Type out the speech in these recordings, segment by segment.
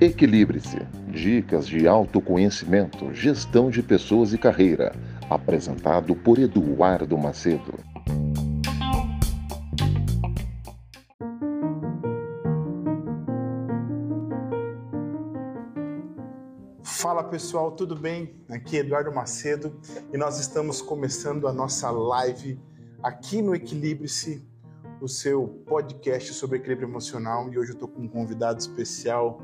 Equilibre-se. Dicas de autoconhecimento, gestão de pessoas e carreira. Apresentado por Eduardo Macedo. Fala pessoal, tudo bem? Aqui é Eduardo Macedo e nós estamos começando a nossa live aqui no Equilibre-se, o seu podcast sobre equilíbrio emocional. E hoje eu estou com um convidado especial,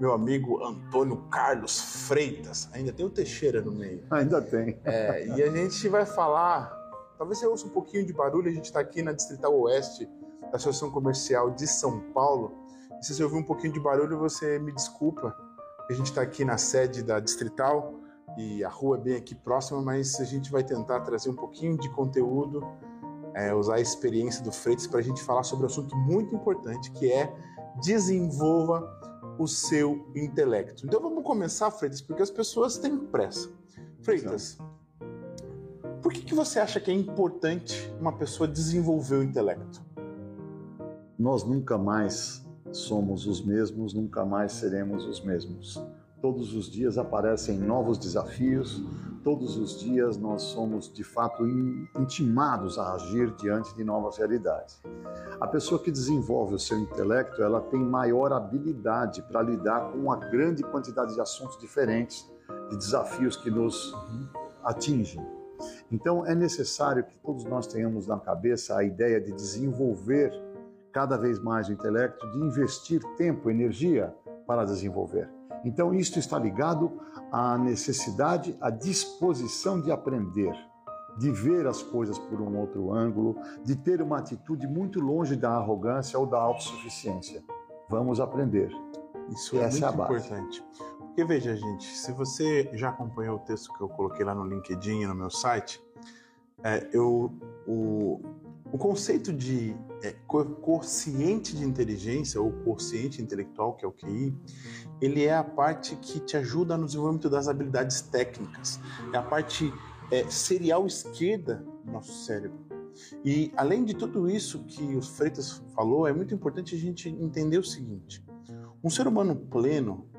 meu amigo Antônio Carlos Freitas. Ainda tem o Teixeira no meio. Ainda tem. É, e a gente vai falar, talvez você ouça um pouquinho de barulho, a gente está aqui na Distrital Oeste da Associação Comercial de São Paulo. E se você ouvir um pouquinho de barulho, você me desculpa. A gente está aqui na sede da Distrital e a rua é bem aqui próxima, mas a gente vai tentar trazer um pouquinho de conteúdo, é, usar a experiência do Freitas para a gente falar sobre um assunto muito importante que é desenvolva o seu intelecto. Então vamos começar, Freitas, porque as pessoas têm pressa. Freitas, por que, que você acha que é importante uma pessoa desenvolver o intelecto? Nós nunca mais somos os mesmos, nunca mais seremos os mesmos. Todos os dias aparecem novos desafios, todos os dias nós somos de fato intimados a agir diante de novas realidades. A pessoa que desenvolve o seu intelecto, ela tem maior habilidade para lidar com uma grande quantidade de assuntos diferentes, de desafios que nos atingem. Então é necessário que todos nós tenhamos na cabeça a ideia de desenvolver cada vez mais o intelecto, de investir tempo, energia para desenvolver. Então, isto está ligado à necessidade, à disposição de aprender, de ver as coisas por um outro ângulo, de ter uma atitude muito longe da arrogância ou da autossuficiência. Vamos aprender. Isso é Essa muito é importante. Porque veja, gente, se você já acompanhou o texto que eu coloquei lá no LinkedIn, no meu site, é, eu, o, o conceito de é, consciente de inteligência ou consciente intelectual, que é o QI, ele é a parte que te ajuda no desenvolvimento das habilidades técnicas. É a parte é, serial esquerda do nosso cérebro. E além de tudo isso que o Freitas falou, é muito importante a gente entender o seguinte: um ser humano pleno,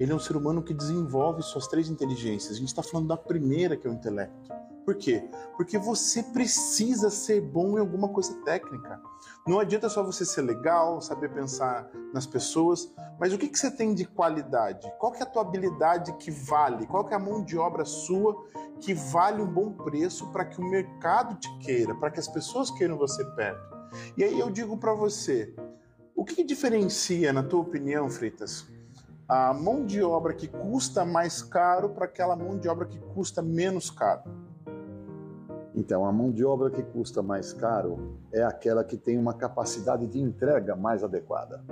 ele é um ser humano que desenvolve suas três inteligências. A gente está falando da primeira, que é o intelecto. Por quê? Porque você precisa ser bom em alguma coisa técnica. Não adianta só você ser legal, saber pensar nas pessoas, mas o que, que você tem de qualidade? Qual que é a tua habilidade que vale? Qual que é a mão de obra sua que vale um bom preço para que o mercado te queira, para que as pessoas queiram você perto? E aí eu digo para você, o que, que diferencia, na tua opinião, Freitas, a mão de obra que custa mais caro para aquela mão de obra que custa menos caro? Então, a mão de obra que custa mais caro é aquela que tem uma capacidade de entrega mais adequada,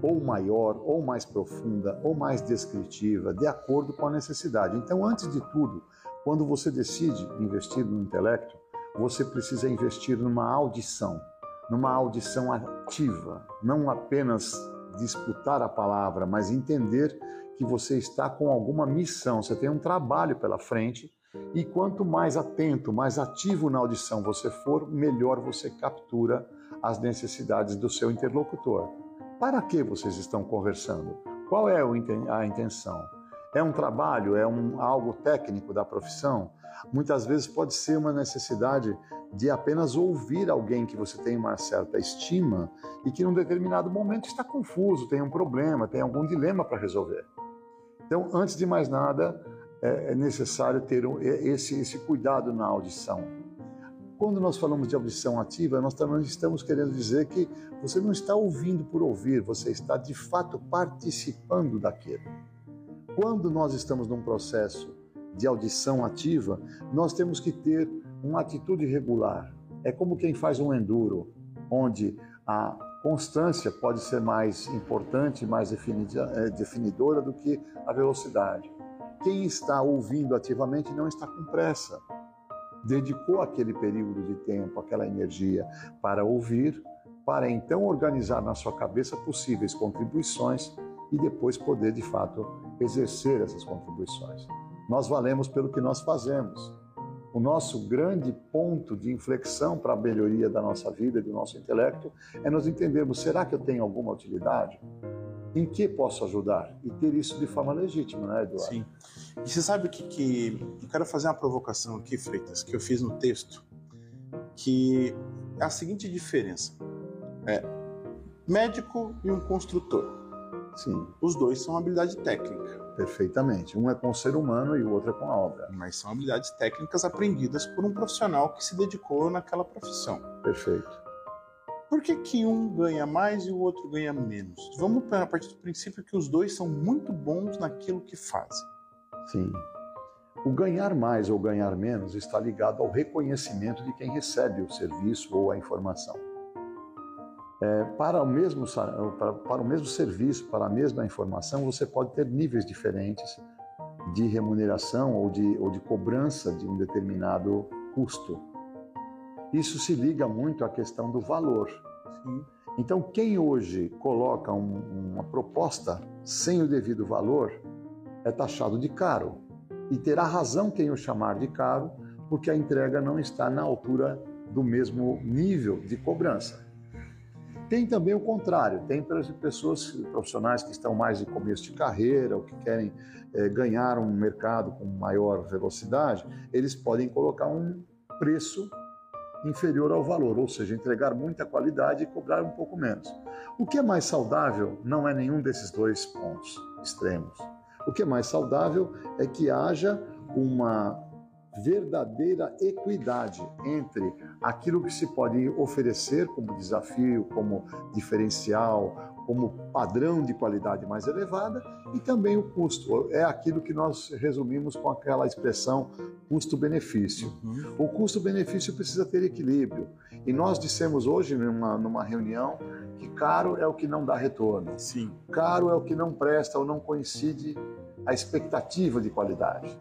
ou maior, ou mais profunda, ou mais descritiva, de acordo com a necessidade. Então, antes de tudo, quando você decide investir no intelecto, você precisa investir numa audição, numa audição ativa, não apenas disputar a palavra, mas entender que você está com alguma missão, você tem um trabalho pela frente e quanto mais atento, mais ativo na audição você for, melhor você captura as necessidades do seu interlocutor. Para que vocês estão conversando? Qual é a intenção? É um trabalho? É um, algo técnico da profissão? Muitas vezes pode ser uma necessidade de apenas ouvir alguém que você tem uma certa estima e que num determinado momento está confuso, tem um problema, tem algum dilema para resolver. Então, antes de mais nada, é, é necessário ter esse, esse cuidado na audição. Quando nós falamos de audição ativa, nós também estamos querendo dizer que você não está ouvindo por ouvir, você está de fato participando daquilo. Quando nós estamos num processo de audição ativa, nós temos que ter uma atitude regular. É como quem faz um enduro, onde a constância pode ser mais importante, mais é, definidora do que a velocidade. Quem está ouvindo ativamente não está com pressa. Dedicou aquele período de tempo, aquela energia para ouvir, para então organizar na sua cabeça possíveis contribuições e depois poder de fato exercer essas contribuições. Nós valemos pelo que nós fazemos. O nosso grande ponto de inflexão para a melhoria da nossa vida e do nosso intelecto é nós entendermos: será que eu tenho alguma utilidade? Em que posso ajudar? E ter isso de forma legítima, né, Eduardo? Sim. E você sabe que, que eu quero fazer uma provocação aqui, Freitas, que eu fiz no texto, que é a seguinte diferença: é médico e um construtor. Sim. Os dois são habilidade técnica. Perfeitamente. Um é com o ser humano e o outro é com a obra. Mas são habilidades técnicas aprendidas por um profissional que se dedicou naquela profissão. Perfeito. Por que, que um ganha mais e o outro ganha menos? Vamos a partir do princípio que os dois são muito bons naquilo que fazem. Sim. O ganhar mais ou ganhar menos está ligado ao reconhecimento de quem recebe o serviço ou a informação. É, para, o mesmo, para, para o mesmo serviço, para a mesma informação, você pode ter níveis diferentes de remuneração ou de, ou de cobrança de um determinado custo. Isso se liga muito à questão do valor. Sim. Então, quem hoje coloca um, uma proposta sem o devido valor é taxado de caro. E terá razão quem o chamar de caro, porque a entrega não está na altura do mesmo nível de cobrança. Tem também o contrário, tem pessoas profissionais que estão mais de começo de carreira ou que querem é, ganhar um mercado com maior velocidade, eles podem colocar um preço inferior ao valor, ou seja, entregar muita qualidade e cobrar um pouco menos. O que é mais saudável não é nenhum desses dois pontos extremos. O que é mais saudável é que haja uma verdadeira equidade entre aquilo que se pode oferecer como desafio, como diferencial, como padrão de qualidade mais elevada e também o custo. É aquilo que nós resumimos com aquela expressão custo-benefício. Uhum. O custo-benefício precisa ter equilíbrio. E nós dissemos hoje numa, numa reunião que caro é o que não dá retorno. Sim. Caro é o que não presta ou não coincide a expectativa de qualidade.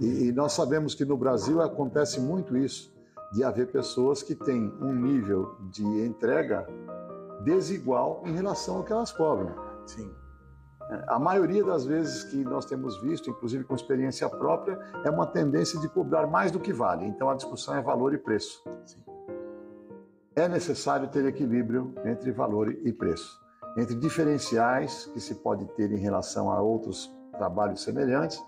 E, e nós sabemos que no Brasil acontece muito isso, de haver pessoas que têm um nível de entrega desigual em relação ao que elas cobram. Sim. A maioria das vezes que nós temos visto, inclusive com experiência própria, é uma tendência de cobrar mais do que vale. Então a discussão é valor e preço. Sim. É necessário ter equilíbrio entre valor e preço, entre diferenciais que se pode ter em relação a outros trabalhos semelhantes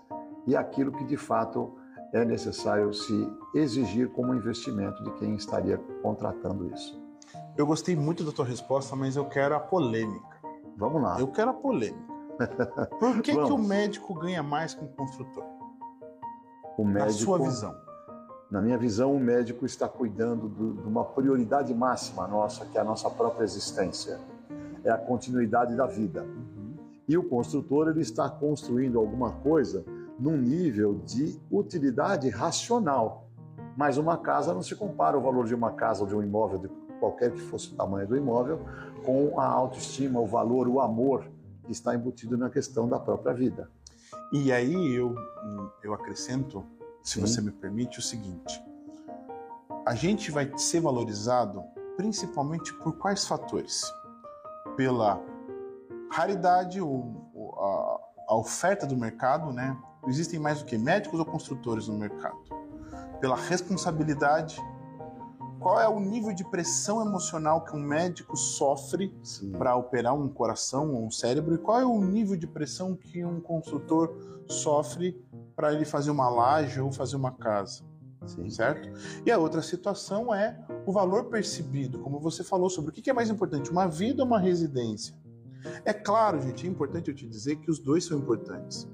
e aquilo que de fato é necessário se exigir como investimento de quem estaria contratando isso. Eu gostei muito da tua resposta, mas eu quero a polêmica. Vamos lá. Eu quero a polêmica. Por que, que o médico ganha mais que o construtor? O médico, na sua visão. Na minha visão, o médico está cuidando do, de uma prioridade máxima nossa, que é a nossa própria existência. É a continuidade da vida. Uhum. E o construtor ele está construindo alguma coisa num nível de utilidade racional. Mas uma casa não se compara o valor de uma casa ou de um imóvel, de qualquer que fosse o tamanho do imóvel, com a autoestima, o valor, o amor que está embutido na questão da própria vida. E aí eu, eu acrescento, se Sim. você me permite, o seguinte: a gente vai ser valorizado principalmente por quais fatores? Pela raridade, ou, a, a oferta do mercado, né? Existem mais do que médicos ou construtores no mercado? Pela responsabilidade, qual é o nível de pressão emocional que um médico sofre para operar um coração ou um cérebro e qual é o nível de pressão que um construtor sofre para ele fazer uma laje ou fazer uma casa. Sim. Certo? E a outra situação é o valor percebido, como você falou sobre o que é mais importante, uma vida ou uma residência. É claro, gente, é importante eu te dizer que os dois são importantes.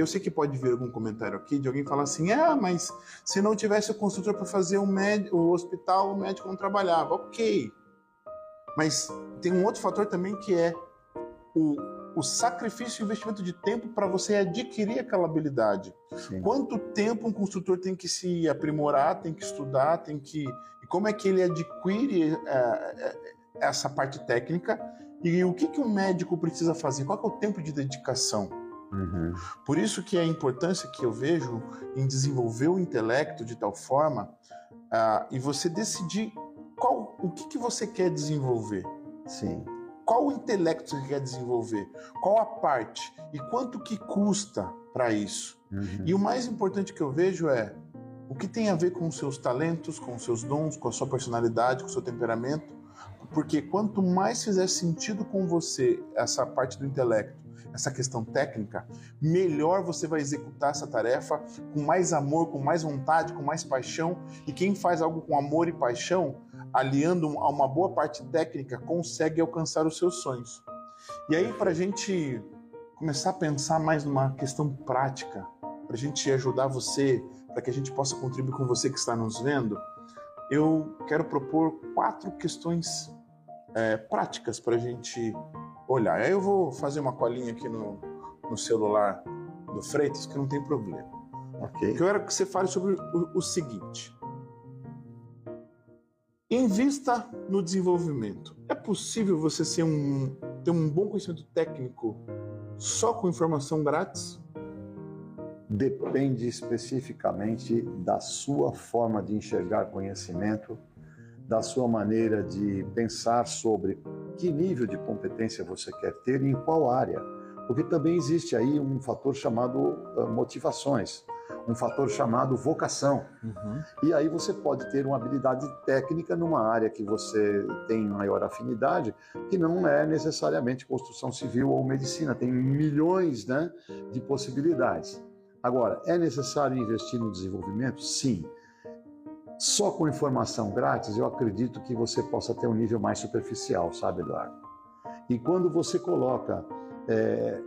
Eu sei que pode vir algum comentário aqui de alguém falar assim: ah, mas se não tivesse o construtor para fazer o, o hospital, o médico não trabalhava. Ok. Mas tem um outro fator também que é o, o sacrifício e investimento de tempo para você adquirir aquela habilidade. Sim. Quanto tempo um construtor tem que se aprimorar, tem que estudar, tem que. E como é que ele adquire é, essa parte técnica? E o que, que um médico precisa fazer? Qual é o tempo de dedicação? Uhum. Por isso que a importância que eu vejo em desenvolver o intelecto de tal forma uh, e você decidir qual, o que, que você quer desenvolver. Sim. Qual o intelecto você quer desenvolver? Qual a parte? E quanto que custa para isso? Uhum. E o mais importante que eu vejo é o que tem a ver com os seus talentos, com os seus dons, com a sua personalidade, com o seu temperamento. Porque quanto mais fizer sentido com você essa parte do intelecto, essa questão técnica, melhor você vai executar essa tarefa com mais amor, com mais vontade, com mais paixão. E quem faz algo com amor e paixão, aliando a uma boa parte técnica, consegue alcançar os seus sonhos. E aí, para a gente começar a pensar mais numa questão prática, para a gente ajudar você, para que a gente possa contribuir com você que está nos vendo, eu quero propor quatro questões é, práticas para a gente olhar. Aí eu vou fazer uma colinha aqui no, no celular do Freitas, que não tem problema. Ok. Eu quero que você fale sobre o, o seguinte. Invista no desenvolvimento. É possível você ser um, ter um bom conhecimento técnico só com informação grátis? Depende especificamente da sua forma de enxergar conhecimento, da sua maneira de pensar sobre que nível de competência você quer ter e em qual área. Porque também existe aí um fator chamado motivações, um fator chamado vocação. Uhum. E aí você pode ter uma habilidade técnica numa área que você tem maior afinidade, que não é necessariamente construção civil ou medicina, tem milhões né, de possibilidades. Agora, é necessário investir no desenvolvimento? Sim. Só com informação grátis, eu acredito que você possa ter um nível mais superficial, sabe, Eduardo? E quando você coloca é,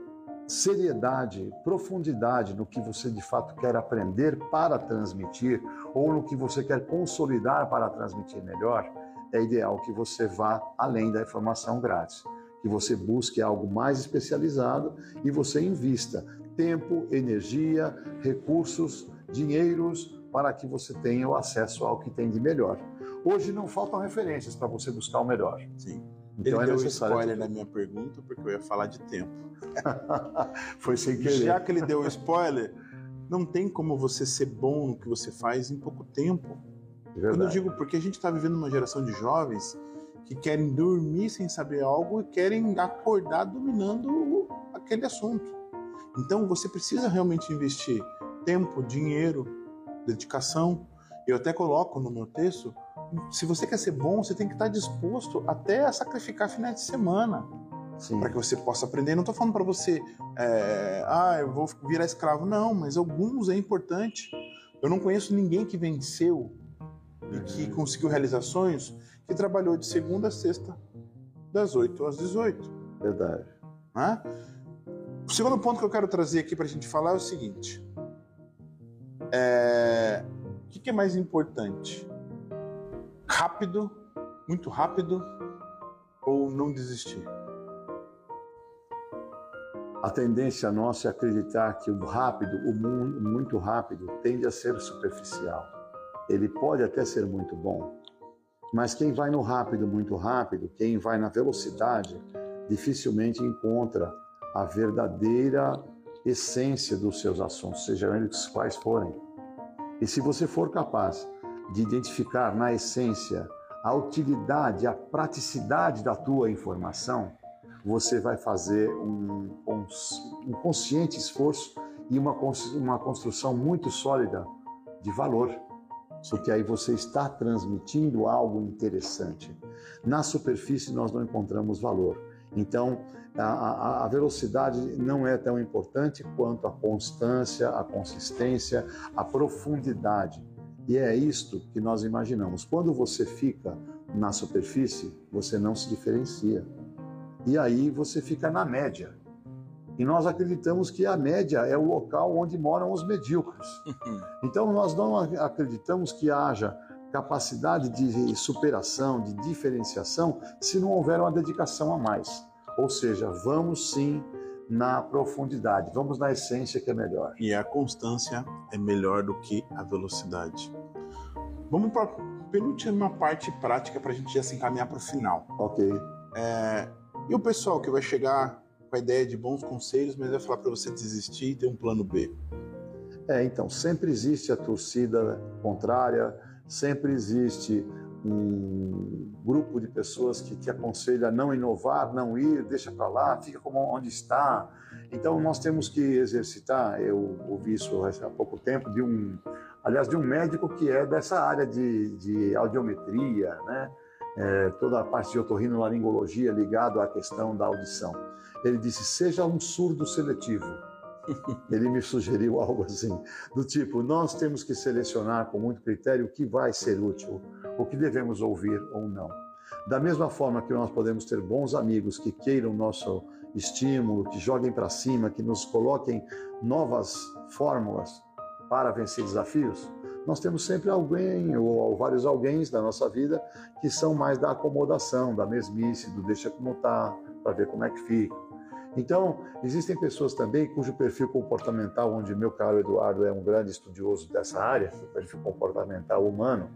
seriedade, profundidade no que você de fato quer aprender para transmitir, ou no que você quer consolidar para transmitir melhor, é ideal que você vá além da informação grátis, que você busque algo mais especializado e você invista tempo, energia, recursos, dinheiros para que você tenha o acesso ao que tem de melhor. Hoje não faltam referências para você buscar o melhor. Sim. Então ele é deu necessário. spoiler na minha pergunta porque eu ia falar de tempo. Foi sem querer. Já que ele deu spoiler, não tem como você ser bom no que você faz em pouco tempo. É Quando eu verdade. digo porque a gente está vivendo uma geração de jovens que querem dormir sem saber algo e querem acordar dominando aquele assunto. Então você precisa realmente investir tempo, dinheiro, dedicação. Eu até coloco no meu texto, se você quer ser bom, você tem que estar disposto até a sacrificar finais de semana para que você possa aprender. Não estou falando para você, é, ah, eu vou virar escravo. Não, mas alguns é importante. Eu não conheço ninguém que venceu e que conseguiu realizações que trabalhou de segunda a sexta, das 8 às 18. Verdade. Né? O segundo ponto que eu quero trazer aqui para a gente falar é o seguinte: É, o que, é mais importante? Rápido, muito rápido, ou não desistir? A tendência nossa é acreditar que o rápido, o mu- muito rápido, tende a ser superficial. Ele pode até ser muito bom, mas quem vai no rápido, muito rápido, quem vai na velocidade, dificilmente encontra a verdadeira essência dos seus assuntos, sejam eles quais forem. E se você for capaz de identificar na essência a utilidade, a praticidade da tua informação, você vai fazer um, um consciente esforço e uma, uma construção muito sólida de valor, porque aí você está transmitindo algo interessante. Na superfície nós não encontramos valor. Então, a, a- velocidade não é tão importante quanto a constância, a consistência, a profundidade. E é isto que nós imaginamos. Quando você fica na superfície, você não se diferencia. E aí você fica na média. E nós acreditamos que a média é o local onde moram os medíocres. Então nós não ac- acreditamos que haja capacidade de superação, de diferenciação, se não houver uma dedicação a mais. Ou seja, vamos sim na profundidade, vamos na essência que é melhor. E a constância é melhor do que a velocidade. Vamos para a penúltima parte prática para a gente já se encaminhar para o final. Ok. E o pessoal que vai chegar com a ideia de bons conselhos, mas vai falar para você desistir e ter um plano B. É, então, sempre existe a torcida contrária, sempre existe um grupo de pessoas que te aconselha a não inovar, não ir, deixa para lá, fica como onde está. Então, nós temos que exercitar. Eu ouvi isso há pouco tempo de um aliás, de um médico que é dessa área de, de audiometria, né? É, toda a parte de otorrinolaringologia ligado à questão da audição. Ele disse: seja um surdo seletivo. Ele me sugeriu algo assim, do tipo: nós temos que selecionar com muito critério o que vai ser útil, o que devemos ouvir ou não. Da mesma forma que nós podemos ter bons amigos que queiram nosso estímulo, que joguem para cima, que nos coloquem novas fórmulas para vencer desafios, nós temos sempre alguém ou vários alguém da nossa vida que são mais da acomodação, da mesmice, do deixa como tá, para ver como é que fica. Então, existem pessoas também cujo perfil comportamental, onde meu caro Eduardo é um grande estudioso dessa área, perfil comportamental humano,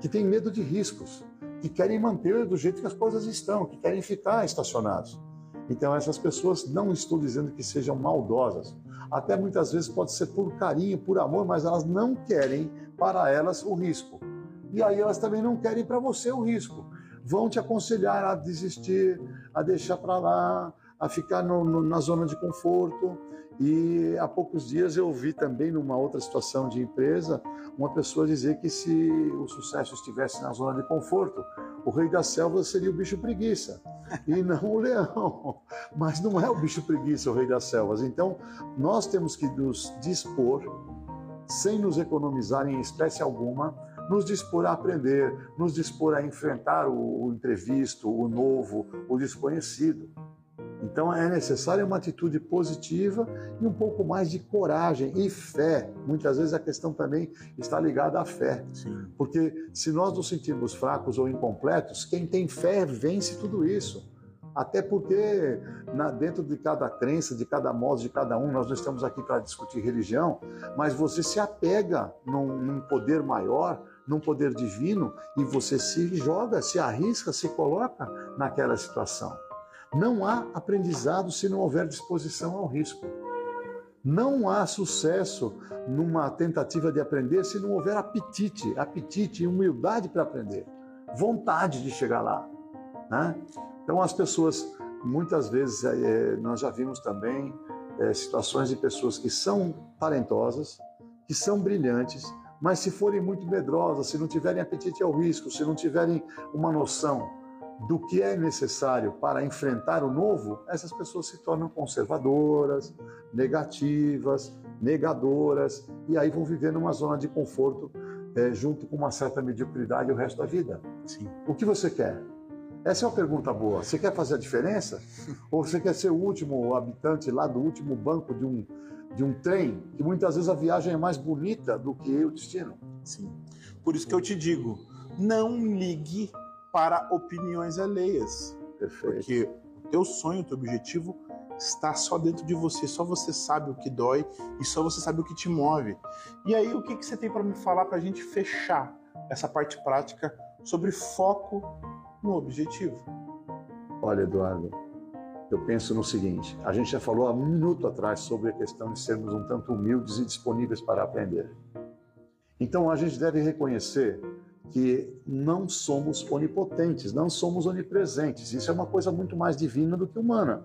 que tem medo de riscos, que querem manter do jeito que as coisas estão, que querem ficar estacionados. Então, essas pessoas não estou dizendo que sejam maldosas. Até muitas vezes pode ser por carinho, por amor, mas elas não querem para elas o risco. E aí elas também não querem para você o risco. Vão te aconselhar a desistir, a deixar para lá, a ficar no, no, na zona de conforto. E há poucos dias eu vi também, numa outra situação de empresa, uma pessoa dizer que se o sucesso estivesse na zona de conforto, o rei da selva seria o bicho preguiça e não o leão. Mas não é o bicho preguiça o rei das selvas. Então, nós temos que nos dispor, sem nos economizar em espécie alguma, nos dispor a aprender, nos dispor a enfrentar o, o o novo, o desconhecido. Então é necessária uma atitude positiva e um pouco mais de coragem e fé. Muitas vezes a questão também está ligada à fé. Sim. Porque se nós nos sentirmos fracos ou incompletos, quem tem fé vence tudo isso. Até porque na, dentro de cada crença, de cada modo, de cada um, nós não estamos aqui para discutir religião, mas você se apega num, num poder maior, num poder divino, e você se joga, se arrisca, se coloca naquela situação. Não há aprendizado se não houver disposição ao risco. Não há sucesso numa tentativa de aprender se não houver apetite, apetite e humildade para aprender, vontade de chegar lá. Né? Então, as pessoas, muitas vezes, é, nós já vimos também é, situações de pessoas que são talentosas, que são brilhantes, mas se forem muito medrosas, se não tiverem apetite ao risco, se não tiverem uma noção do que é necessário para enfrentar o novo, essas pessoas se tornam conservadoras, negativas, negadoras, e aí vão viver numa zona de conforto é, junto com uma certa mediocridade o resto da vida. Sim. O que você quer? Essa é uma pergunta boa. Você quer fazer a diferença? Ou você quer ser o último habitante lá do último banco de um, de um trem, que muitas vezes a viagem é mais bonita do que o destino? Sim. Por isso que eu te digo, não ligue para opiniões alheias. Perfeito. Porque o teu sonho, o teu objetivo está só dentro de você, só você sabe o que dói e só você sabe o que te move. E aí, o que, que você tem para me falar para a gente fechar essa parte prática sobre foco no objetivo? Olha, Eduardo, eu penso no seguinte: a gente já falou há um minuto atrás sobre a questão de sermos um tanto humildes e disponíveis para aprender. Então, a gente deve reconhecer que não somos onipotentes, não somos onipresentes. Isso é uma coisa muito mais divina do que humana.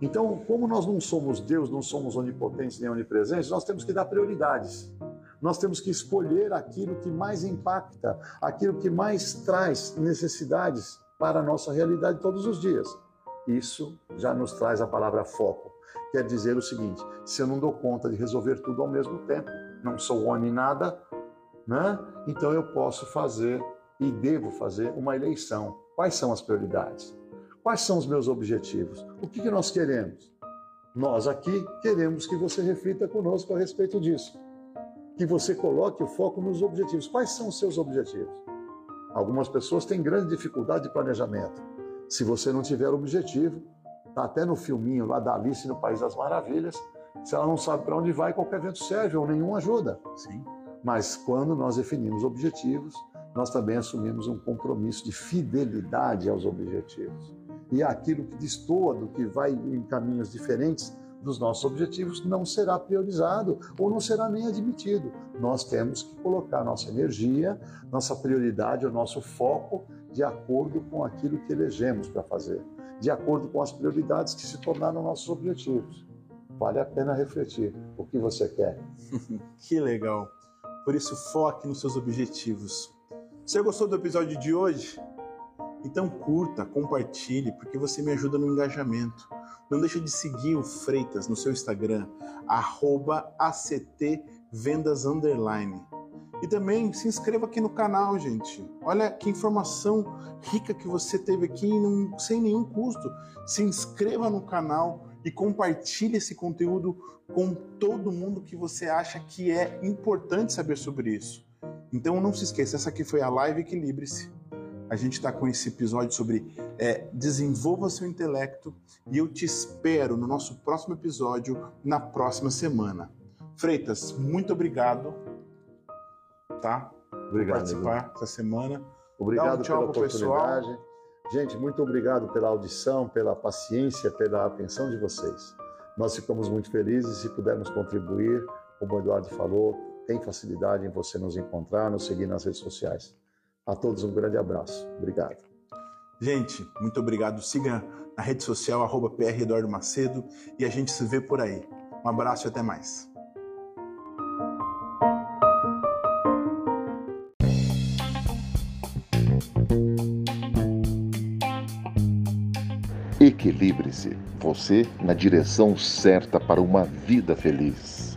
Então, como nós não somos Deus, não somos onipotentes nem onipresentes, nós temos que dar prioridades. Nós temos que escolher aquilo que mais impacta, aquilo que mais traz necessidades para a nossa realidade todos os dias. Isso já nos traz a palavra foco. Quer dizer o seguinte: se eu não dou conta de resolver tudo ao mesmo tempo, não sou oni nada, né? Então eu posso fazer e devo fazer uma eleição. Quais são as prioridades? Quais são os meus objetivos? O que, que nós queremos? Nós aqui queremos que você reflita conosco a respeito disso. Que você coloque o foco nos objetivos. Quais são os seus objetivos? Algumas pessoas têm grande dificuldade de planejamento. Se você não tiver objetivo, tá até no filminho lá da Alice no País das Maravilhas, se ela não sabe para onde vai, qualquer vento serve ou nenhum ajuda. Sim. Mas quando nós definimos objetivos, nós também assumimos um compromisso de fidelidade aos objetivos. E aquilo que destoa do que vai em caminhos diferentes dos nossos objetivos não será priorizado ou não será nem admitido. Nós temos que colocar nossa energia, nossa prioridade, o nosso foco de acordo com aquilo que elegemos para fazer, de acordo com as prioridades que se tornaram nossos objetivos. Vale a pena refletir o que você quer. que legal. Por isso, foque nos seus objetivos. Você gostou do episódio de hoje? Então curta, compartilhe, porque você me ajuda no engajamento. Não deixe de seguir o Freitas no seu Instagram, actvendas. E também se inscreva aqui no canal, gente. Olha que informação rica que você teve aqui sem nenhum custo. Se inscreva no canal e compartilhe esse conteúdo com todo mundo que você acha que é importante saber sobre isso. Então não se esqueça, essa aqui foi a live Equilibre-se. A gente está com esse episódio sobre é, desenvolva seu intelecto e eu te espero no nosso próximo episódio na próxima semana. Freitas, muito obrigado, tá? Obrigado. Por participar essa semana. Obrigado um pela oportunidade. Pessoal. Gente, muito obrigado pela audição, pela paciência, pela atenção de vocês. Nós ficamos muito felizes se pudermos contribuir, como o Eduardo falou, tem facilidade em você nos encontrar, nos seguir nas redes sociais. A todos um grande abraço. Obrigado. Gente, muito obrigado. Siga na rede social, arroba PR Eduardo Macedo, e a gente se vê por aí. Um abraço e até mais. Equilibre-se, você na direção certa para uma vida feliz.